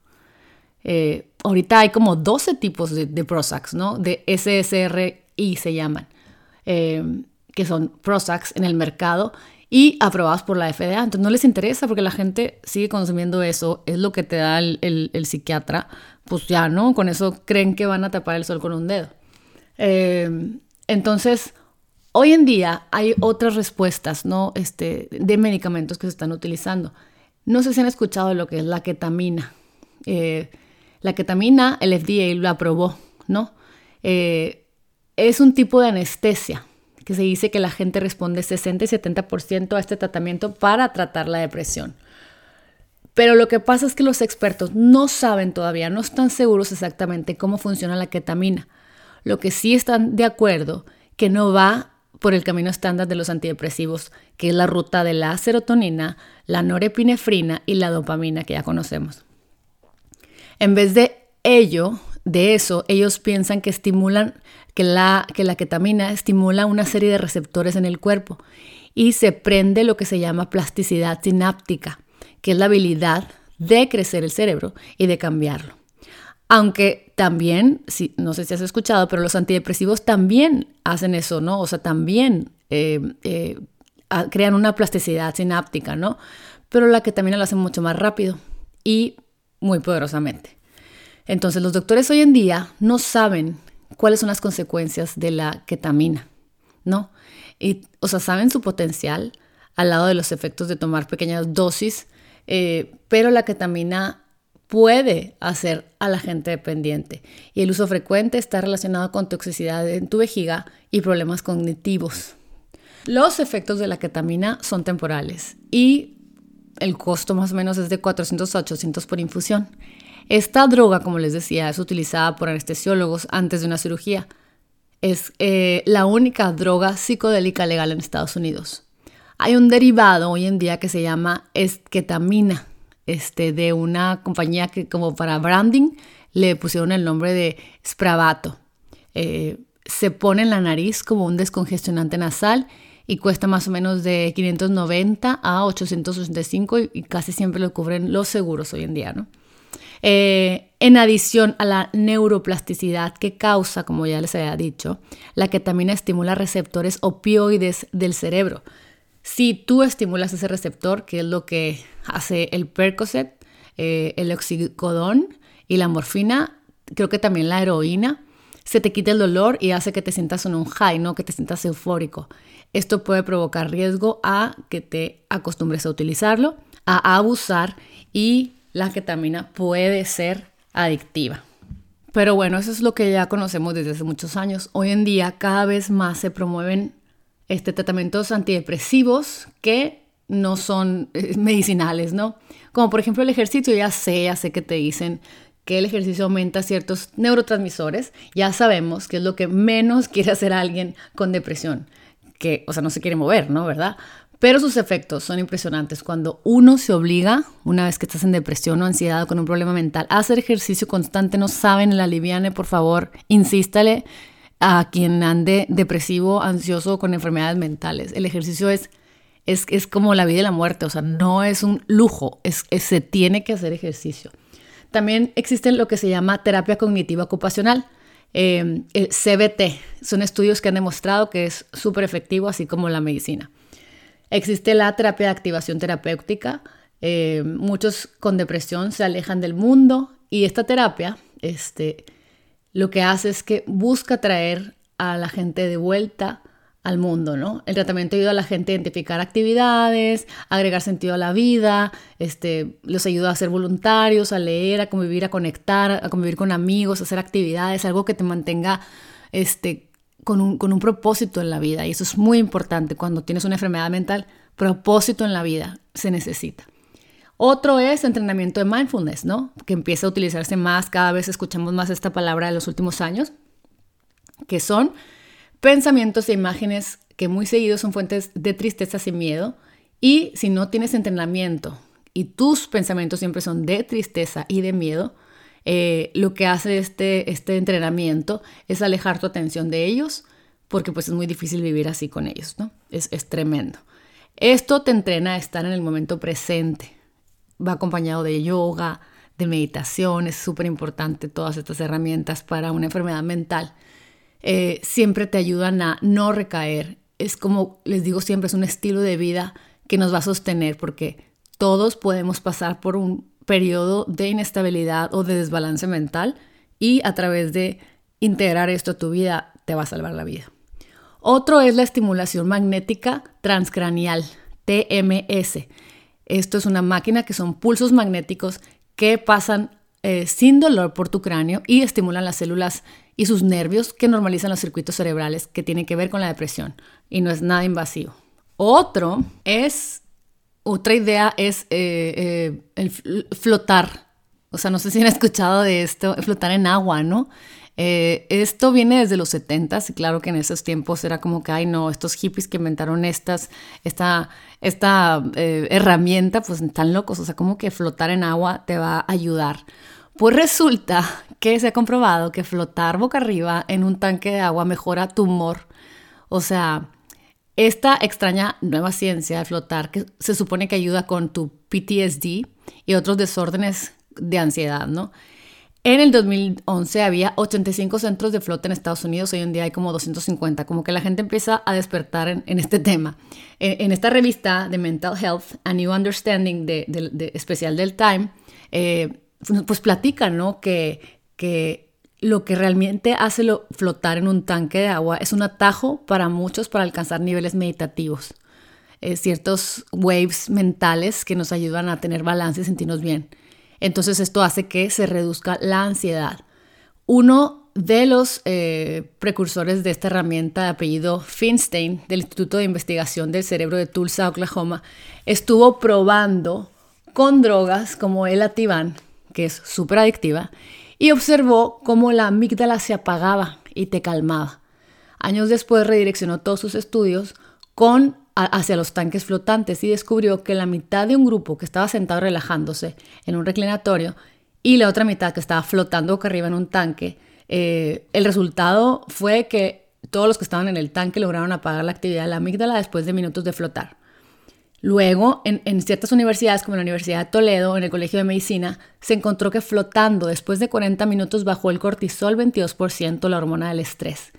Speaker 1: Eh, ahorita hay como 12 tipos de, de Prozacs, ¿no? De SSRI se llaman, em, que son Prozacs en el mercado y aprobados por la FDA. Entonces no les interesa porque la gente sigue consumiendo eso, es lo que te da el, psiquiatra, pues ya, ¿no? Con eso creen que van a tapar el sol con un dedo. Eh, entonces, Hoy en día hay otras respuestas, ¿no? Este, de medicamentos que se están utilizando. No sé si han escuchado lo que es la ketamina. Eh, la ketamina, el FDA lo aprobó, ¿no? Eh, es un tipo de anestesia que se dice que la gente responde 60 y 70% a este tratamiento para tratar la depresión. Pero lo que pasa es que los expertos no saben todavía, no están seguros exactamente cómo funciona la ketamina. Lo que sí están de acuerdo que no va por el camino estándar de los antidepresivos, que es la ruta de la serotonina, la norepinefrina y la dopamina que ya conocemos. En vez de ello, de eso, ellos piensan que estimulan, que la, que la ketamina estimula una serie de receptores en el cuerpo y se prende lo que se llama plasticidad sináptica, que es la habilidad de crecer el cerebro y de cambiarlo. Aunque también, si, no sé si has escuchado, pero los antidepresivos también hacen eso, ¿no? O sea, también eh, eh, crean una plasticidad sináptica, ¿no? Pero la ketamina lo hace mucho más rápido y muy poderosamente. Entonces los doctores hoy en día no saben cuáles son las consecuencias de la ketamina, ¿no? O sea, saben su potencial al lado de los efectos de tomar pequeñas dosis, eh, pero la ketamina puede hacer a la gente dependiente y el uso frecuente está relacionado con toxicidad en tu vejiga y problemas cognitivos. Los efectos de la ketamina son temporales y el costo más o menos es de 400 a 800 por infusión. Esta droga, como les decía, es utilizada por anestesiólogos antes de una cirugía. Es eh, la única droga psicodélica legal en Estados Unidos. Hay un derivado hoy en día que se llama esketamina, este, de una compañía que como para branding le pusieron el nombre de Spravato. Eh, se pone en la nariz como un descongestionante nasal y cuesta más o menos de 590 a 885 y, y casi siempre lo cubren los seguros hoy en día, ¿no? Eh, en adición a la neuroplasticidad que causa, como ya les había dicho, la ketamina estimula receptores opioides del cerebro. Si tú estimulas ese receptor, que es lo que hace el Percocet, eh, el oxicodón y la morfina, creo que también la heroína, se te quita el dolor y hace que te sientas en un high, ¿no? que te sientas eufórico. Esto puede provocar riesgo a que te acostumbres a utilizarlo, a abusar y la ketamina puede ser adictiva. Pero bueno, eso es lo que ya conocemos desde hace muchos años. Hoy en día cada vez más se promueven este, tratamientos antidepresivos que no son eh, [LAUGHS] medicinales, ¿no? Como por ejemplo el ejercicio, ya sé, ya sé que te dicen que el ejercicio aumenta ciertos neurotransmisores, ya sabemos que es lo que menos [LAUGHS] quiere hacer alguien con depresión, que, o sea, no se quiere mover, ¿no? ¿Verdad? Pero sus efectos son impresionantes. Cuando uno se obliga, una vez que estás en depresión o ansiedad o con un problema mental, a hacer ejercicio constante, no saben, la liviane, por favor, insístale a quien ande depresivo, ansioso con enfermedades mentales. El ejercicio es, es, es como la vida y la muerte, o sea, no es un lujo, es, se tiene que hacer ejercicio. También existe lo que se llama terapia cognitiva ocupacional. Eh, el CBT son estudios que han demostrado que es súper efectivo, así como la medicina. Existe la terapia de activación terapéutica. Eh, muchos con depresión se alejan del mundo y esta terapia este, lo que hace es que busca traer a la gente de vuelta al mundo, ¿no? El tratamiento ayuda a la gente a identificar actividades, agregar sentido a la vida, este, los ayuda a ser voluntarios, a leer, a convivir, a conectar, a convivir con amigos, a hacer actividades, algo que te mantenga este, con un, propósito en la vida. Y eso es muy importante cuando tienes una enfermedad mental. Propósito en la vida se necesita. Otro es entrenamiento de mindfulness, ¿no? Que empieza a utilizarse más, cada vez escuchamos más esta palabra en los últimos años, que son pensamientos e imágenes que muy seguidos son fuentes de tristeza y miedo. Y si no tienes entrenamiento y tus pensamientos siempre son de tristeza y de miedo, eh, lo que hace este, este entrenamiento es alejar tu atención de ellos, porque pues es muy difícil vivir así con ellos, ¿no? Es, es tremendo. Esto te entrena a estar en el momento presente. Va acompañado de yoga, de meditación, es súper importante todas estas herramientas para una enfermedad mental. Eh, siempre te ayudan a no recaer. Es como les digo siempre, es un estilo de vida que nos va a sostener porque todos podemos pasar por un periodo de inestabilidad o de desbalance mental y a través de integrar esto a tu vida te va a salvar la vida. Otro es la estimulación magnética transcranial, TMS. Esto es una máquina que son pulsos magnéticos que pasan eh, sin dolor por tu cráneo y estimulan las células y sus nervios que normalizan los circuitos cerebrales que tienen que ver con la depresión y no es nada invasivo. Otro es, otra idea es eh, eh, flotar. O sea, no sé si han [LAUGHS] escuchado de esto, flotar en agua, ¿no? Eh, esto viene desde los 70 y claro que en esos tiempos era como que, ay no, estos hippies que inventaron estas, esta, esta herramienta, pues están locos, o sea, como que flotar en agua te va a ayudar. Pues resulta [LAUGHS] que se ha comprobado que flotar boca arriba en un tanque de agua mejora tu humor. O sea, esta extraña nueva ciencia de flotar que se supone que ayuda con tu PTSD y otros desórdenes de ansiedad, ¿no? En el 2011 había 85 centros de flota en Estados Unidos, hoy en día hay como 250, como que la gente empieza a despertar en, este tema. En, esta revista de Mental Health, A New Understanding, de, especial del Time, eh, pues platican ¿no? que, que lo que realmente hace flotar en un tanque de agua es un atajo para muchos para alcanzar niveles meditativos. Eh, ciertos waves mentales que nos ayudan a tener balance y sentirnos bien. Entonces esto hace que se reduzca la ansiedad. Uno de los eh, precursores de esta herramienta de apellido Finstein del Instituto de Investigación del Cerebro de Tulsa, Oklahoma, estuvo probando con drogas como el Ativan, que es súper adictiva, y observó cómo la amígdala se apagaba y te calmaba. Años después redireccionó todos sus estudios con hacia los tanques flotantes y descubrió que la mitad de un grupo que estaba sentado relajándose en un reclinatorio y la otra mitad que estaba flotando boca arriba en un tanque, eh, el resultado fue que todos los que estaban en el tanque lograron apagar la actividad de la amígdala después de minutos de flotar. Luego, en, ciertas universidades, como la Universidad de Toledo, en el Colegio de Medicina, se encontró que flotando después de 40 minutos bajó el cortisol 22%, la hormona del estrés.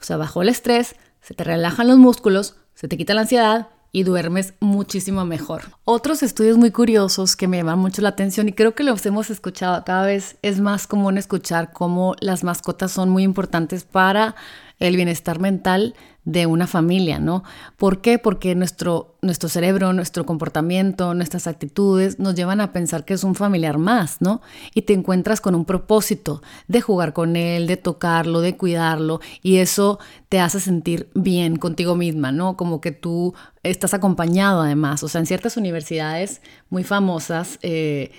Speaker 1: O sea, bajó el estrés, se te relajan los músculos, se te quita la ansiedad y duermes muchísimo mejor. Otros estudios muy curiosos que me llaman mucho la atención y creo que los hemos escuchado cada vez es más común escuchar cómo las mascotas son muy importantes para el bienestar mental de una familia, ¿no? ¿Por qué? Porque nuestro, nuestro cerebro, nuestro comportamiento, nuestras actitudes nos llevan a pensar que es un familiar más, ¿no? Y te encuentras con un propósito de jugar con él, de tocarlo, de cuidarlo, y eso te hace sentir bien contigo misma, ¿no? Como que tú estás acompañado además. O sea, en ciertas universidades muy famosas eh,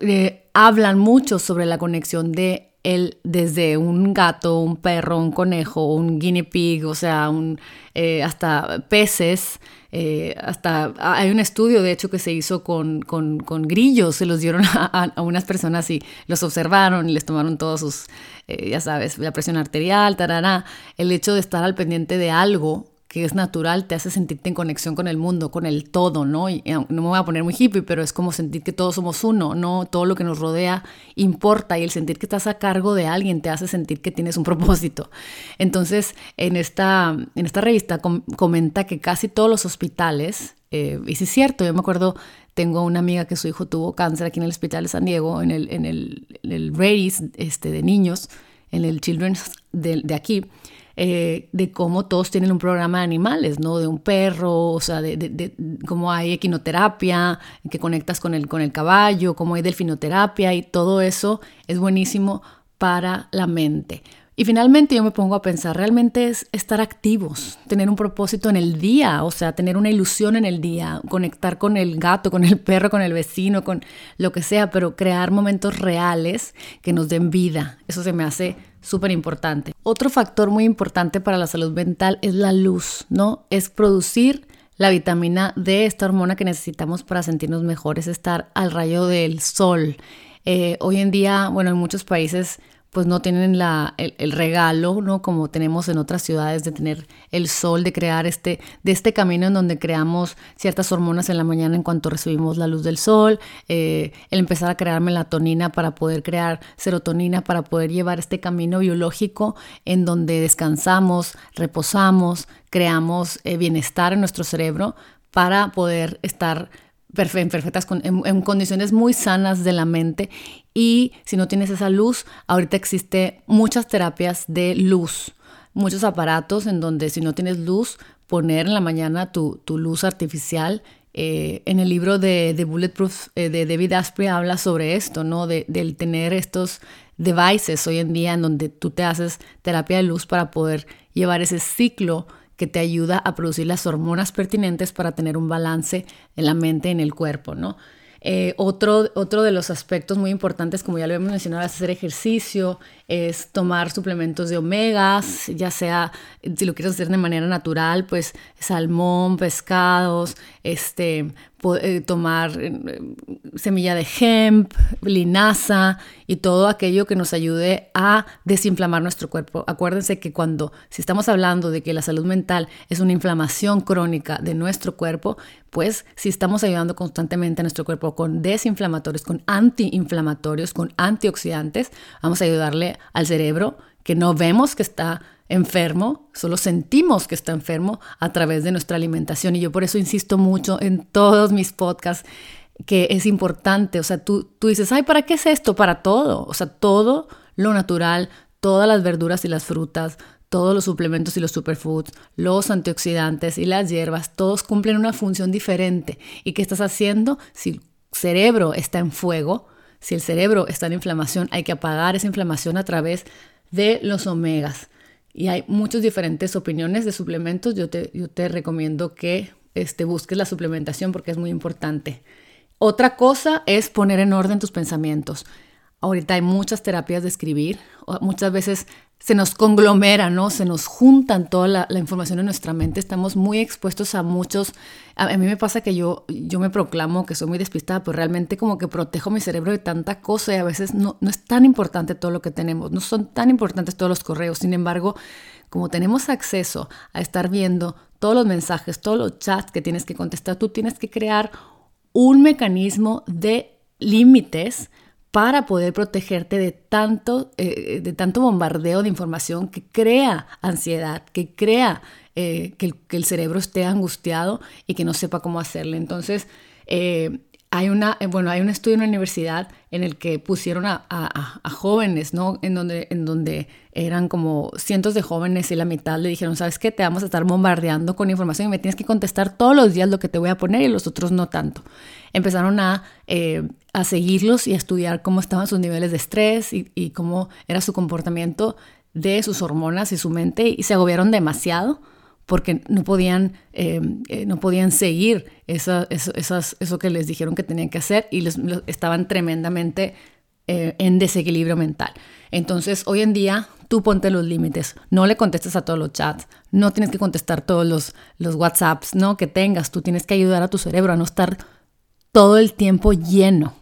Speaker 1: eh, hablan mucho sobre la conexión de el, desde un gato, un perro, un conejo, un guinea pig, o sea, un, eh, hasta peces, eh, hasta hay un estudio de hecho que se hizo con, con, con grillos, se los dieron [LAUGHS] a, unas personas y los observaron y les tomaron todos sus, eh, ya sabes, la presión arterial, tarará, el hecho de estar al pendiente de algo que es natural, te hace sentirte en conexión con el mundo, con el todo, ¿no? Y no me voy a poner muy hippie, pero es como sentir que todos somos uno, ¿no? Todo lo que nos rodea importa y el sentir que estás a cargo de alguien te hace sentir que tienes un [LAUGHS] propósito. Entonces, en esta, en esta revista comenta que casi todos los hospitales, eh, y sí es cierto, yo me acuerdo, tengo una amiga que su hijo tuvo cáncer aquí en el hospital de San Diego, en el, en el, el este, de niños, en el Children's de, de aquí, eh, de cómo todos tienen un programa de animales, ¿no? De un perro, o sea, de, de, cómo hay equinoterapia, que conectas con el, con el caballo, cómo hay delfinoterapia y todo eso es buenísimo para la mente. Y finalmente yo me pongo a pensar, realmente es estar activos, tener un propósito en el día, o sea, tener una ilusión en el día, conectar con el gato, con el perro, con el vecino, con lo que sea, pero crear momentos reales que nos den vida. Eso se me hace súper importante. Otro factor muy importante para la salud mental es la luz, ¿no? Es producir la vitamina D, esta hormona que necesitamos para sentirnos mejores, estar al rayo del sol. Eh, hoy en día, bueno, en muchos países pues no tienen la, el, regalo, ¿no? Como tenemos en otras ciudades de tener el sol, de crear este, de este camino en donde creamos ciertas hormonas en la mañana en cuanto recibimos la luz del sol, eh, el empezar a crear melatonina para poder crear serotonina, para poder llevar este camino biológico en donde descansamos, reposamos, creamos eh, bienestar en nuestro cerebro para poder estar en perfectas en, condiciones muy sanas de la mente y si no tienes esa luz, ahorita existe muchas terapias de luz. muchos aparatos en donde si no tienes luz, poner en la mañana tu, tu luz artificial. Eh, en el libro de, de Bulletproof eh, de David Asprey habla sobre esto, ¿no? De, del tener estos devices hoy en día en donde tú te haces terapia de luz para poder llevar ese ciclo que te ayuda a producir las hormonas pertinentes para tener un balance en la mente y en el cuerpo, ¿no? Eh, otro, otro de los aspectos muy importantes, como ya lo hemos mencionado, es hacer ejercicio, es tomar suplementos de omegas, ya sea, si lo quieres hacer de manera natural, pues salmón, pescados, este, tomar eh, semilla de hemp, linaza y todo aquello que nos ayude a desinflamar nuestro cuerpo. Acuérdense que cuando, si estamos hablando de que la salud mental es una inflamación crónica de nuestro cuerpo, pues si estamos ayudando constantemente a nuestro cuerpo con desinflamatorios, con antiinflamatorios, con antioxidantes, vamos a ayudarle al cerebro que no vemos que está enfermo, solo sentimos que está enfermo a través de nuestra alimentación. Y yo por eso insisto mucho en todos mis podcasts que es importante, o sea, tú, tú dices, ay, ¿para qué es esto? Para todo, o sea, todo lo natural, todas las verduras y las frutas, todos los suplementos y los superfoods, los antioxidantes y las hierbas, todos cumplen una función diferente. ¿Y qué estás haciendo? Si el cerebro está en fuego, si el cerebro está en inflamación, hay que apagar esa inflamación a través de los omegas. Y hay muchas diferentes opiniones de suplementos. Yo te, yo te recomiendo que este, busques la suplementación porque es muy importante. Otra cosa es poner en orden tus pensamientos. Ahorita hay muchas terapias de escribir. Muchas veces se nos conglomera, ¿no? Se nos juntan toda la, información en nuestra mente. Estamos muy expuestos a muchos. A, mí me pasa que yo, yo me proclamo que soy muy despistada, pero realmente como que protejo mi cerebro de tanta cosa y a veces no, no es tan importante todo lo que tenemos. No son tan importantes todos los correos. Sin embargo, como tenemos acceso a estar viendo todos los mensajes, todos los chats que tienes que contestar, tú tienes que crear un mecanismo de límites para poder protegerte de tanto, eh, de tanto bombardeo de información que crea ansiedad, que crea eh, que, el, cerebro esté angustiado y que no sepa cómo hacerle. Entonces, eh, hay, una, bueno, hay un estudio en la universidad en el que pusieron a, jóvenes, ¿no? En donde, en donde eran como cientos de jóvenes y la mitad le dijeron, ¿sabes qué? Te vamos a estar bombardeando con información y me tienes que contestar todos los días lo que te voy a poner y los otros no tanto. Empezaron a, eh, a seguirlos y a estudiar cómo estaban sus niveles de estrés y, cómo era su comportamiento de sus hormonas y su mente y se agobiaron demasiado porque no podían, eh, eh, no podían seguir eso, esas, eso que les dijeron que tenían que hacer y les, estaban tremendamente en desequilibrio mental. Entonces, hoy en día, tú ponte los límites, no le contestes a todos los chats, no tienes que contestar todos los, los WhatsApps ¿no? que tengas, tú tienes que ayudar a tu cerebro a no estar todo el tiempo lleno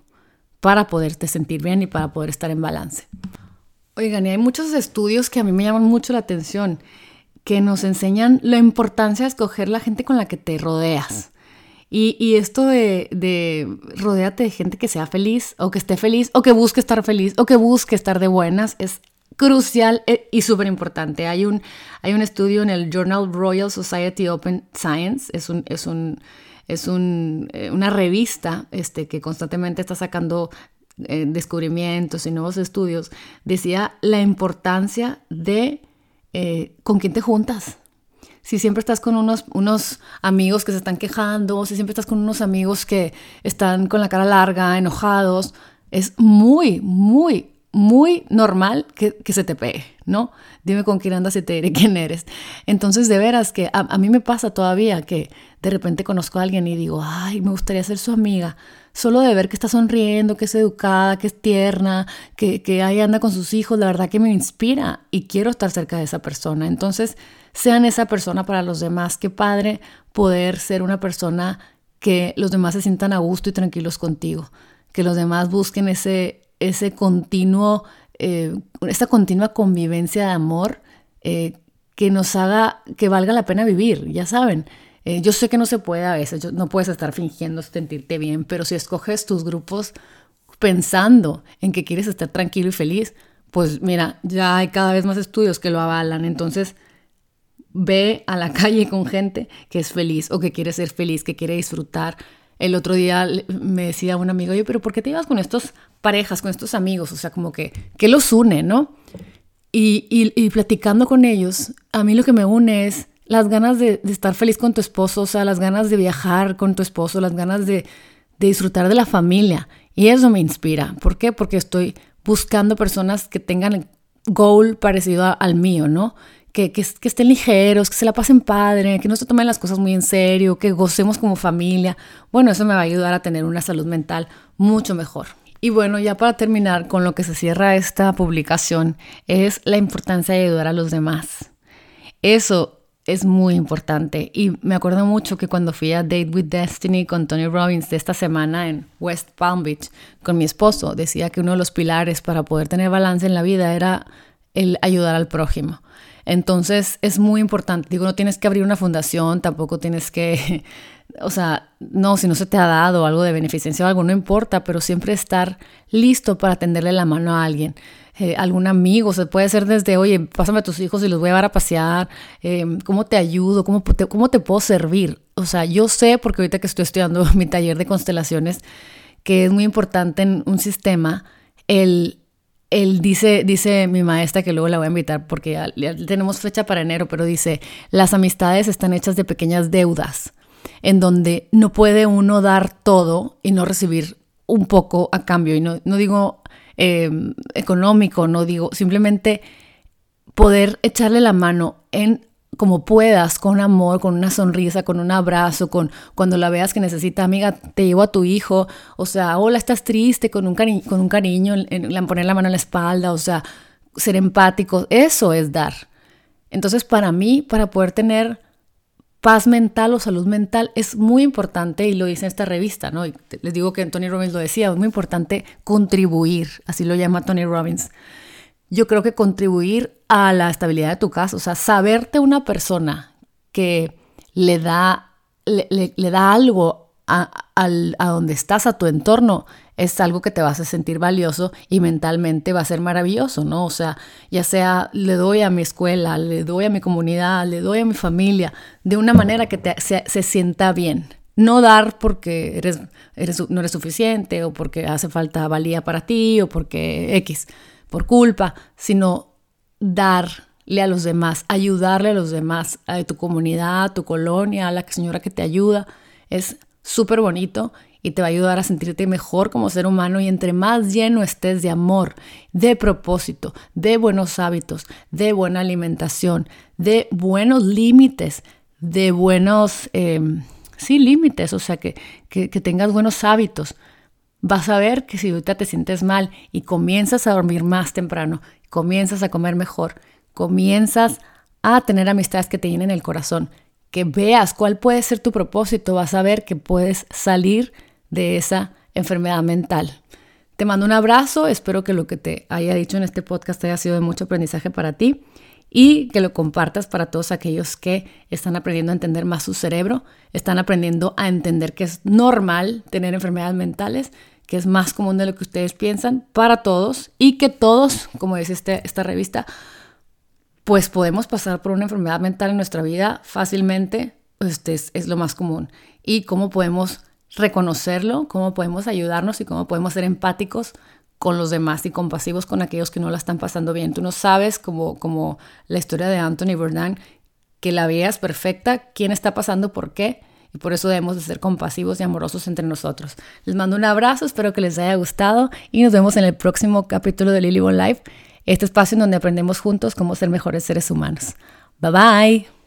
Speaker 1: para poderte sentir bien y para poder estar en balance. Oigan, y hay muchos estudios que a mí me llaman mucho la atención que nos enseñan la importancia de escoger la gente con la que te rodeas. Y, esto de, de rodeate de gente que sea feliz o que esté feliz o que busque estar feliz o que busque estar de buenas es crucial e, y súper importante. Hay un, hay un estudio en el Journal Royal Society Open Science, es, un, es, un, es un, eh, una revista este, que constantemente está sacando eh, descubrimientos y nuevos estudios, decía la importancia de eh, con quién te juntas. Si siempre estás con unos, unos amigos que se están quejando, si siempre estás con unos amigos que están con la cara larga, enojados, es muy, muy, muy normal que, se te pegue, ¿no? Dime con quién andas y te diré quién eres. Entonces, de veras que a, a, mí me pasa todavía que de repente conozco a alguien y digo, ay, me gustaría ser su amiga solo de ver que está sonriendo, que es educada, que es tierna, que, que ahí anda con sus hijos, la verdad que me inspira y quiero estar cerca de esa persona. Entonces, sean esa persona para los demás. Qué padre poder ser una persona que los demás se sientan a gusto y tranquilos contigo, que los demás busquen ese, ese continuo, eh, esta continua convivencia de amor eh, que nos haga que valga la pena vivir, ya saben. Eh, yo sé que no se puede a veces, no puedes estar fingiendo sentirte bien, pero si escoges tus grupos pensando en que quieres estar tranquilo y feliz, pues mira, ya hay cada vez más estudios que lo avalan. Entonces, ve a la [LAUGHS] calle con gente que es feliz o que quiere ser feliz, que quiere disfrutar. El otro día me decía un amigo, oye, pero ¿por qué te ibas con estos parejas, con estos amigos? O sea, como que, ¿qué los une, no? Y, platicando con ellos, a mí lo que me une es las ganas de, estar feliz con tu esposo, o sea, las ganas de viajar con tu esposo, las ganas de, disfrutar de la familia. Y eso me inspira. ¿Por qué? Porque estoy buscando personas que tengan el goal parecido al mío, ¿no? Que, que, estén ligeros, que se la pasen padre, que no se tomen las cosas muy en serio, que gocemos como familia. Bueno, eso me va a ayudar a tener una salud mental mucho mejor. Y bueno, ya para terminar con lo que se cierra esta publicación es la importancia de ayudar a los demás. Eso es muy importante y me acuerdo mucho que cuando fui a Date with Destiny con Tony Robbins de esta semana en West Palm Beach con mi esposo, decía que uno de los pilares para poder tener balance en la vida era el ayudar al prójimo. Entonces es muy importante, digo, no tienes que abrir una fundación, tampoco tienes que [LAUGHS] o sea, no, si no se te ha dado algo de beneficencia o algo, no importa, pero siempre estar listo para tenderle la mano a alguien. Eh, algún amigo, se puede ser desde, oye, pásame a tus hijos y los voy a llevar a pasear, eh, ¿cómo te ayudo? ¿Cómo te, ¿Cómo te puedo servir? O sea, yo sé, porque ahorita que estoy estudiando [LAUGHS] mi taller de constelaciones, que es muy importante en un sistema el él dice, dice mi maestra, que luego la voy a invitar porque ya, tenemos fecha para enero, pero dice, las amistades están hechas de pequeñas deudas en donde no puede uno dar todo y no recibir un poco a cambio. Y no, digo em, económico, no digo simplemente poder echarle la mano en como puedas, con amor, con una sonrisa, con un abrazo, con cuando la veas que necesita, amiga, te llevo a tu hijo, o sea, hola, estás triste, con un, con un cariño, en, poner la mano en la espalda, o sea, ser empático, eso es dar. Entonces, para mí, para poder tener paz mental o salud mental es muy importante y lo dice esta revista, ¿no? les digo que Tony Robbins lo decía, es muy importante contribuir, así lo llama Tony Robbins. Yo creo que contribuir a la estabilidad de tu casa, o sea, saberte una persona que le da, le, da algo a, a donde estás, a tu entorno, es algo que te vas a sentir valioso y mentalmente va a ser maravilloso, ¿no? O sea, ya sea le doy a mi escuela, le doy a mi comunidad, le doy a mi familia, de una manera que te, se, sienta bien. No dar porque eres, eres, no eres suficiente o porque hace falta valía para ti o porque X, por culpa, sino darle a los demás, ayudarle a los demás, a tu comunidad, a tu colonia, a la señora que te ayuda. Es súper bonito y te va a ayudar a sentirte mejor como ser humano y entre más lleno estés de amor, de propósito, de buenos hábitos, de buena alimentación, de buenos límites, de buenos, em, sí, límites, o sea, que, que, que tengas buenos hábitos. Vas a ver que si ahorita te sientes mal y comienzas a dormir más temprano, comienzas a comer mejor, comienzas a tener amistades que te llenen el corazón, que veas cuál puede ser tu propósito, vas a ver que puedes salir de esa enfermedad mental. Te mando un abrazo, espero que lo que te haya dicho en este podcast haya sido de mucho aprendizaje para ti y que lo compartas para todos aquellos que están aprendiendo a entender más su cerebro, están aprendiendo a entender que es normal tener enfermedades mentales, que es más común de lo que ustedes piensan para todos y que todos, como dice este, esta revista, pues podemos pasar por una enfermedad mental en nuestra vida fácilmente, este es, es lo más común. Y cómo podemos reconocerlo, cómo podemos ayudarnos y cómo podemos ser empáticos con los demás y compasivos con aquellos que no la están pasando bien. Tú no sabes, como, como la historia de Anthony Bourdain, que la vida es perfecta, quién está pasando por qué, y por eso debemos de ser compasivos y amorosos entre nosotros. Les mando un abrazo, espero que les haya gustado y nos vemos en el próximo capítulo de Lily One Life, este espacio en donde aprendemos juntos cómo ser mejores seres humanos. Bye bye.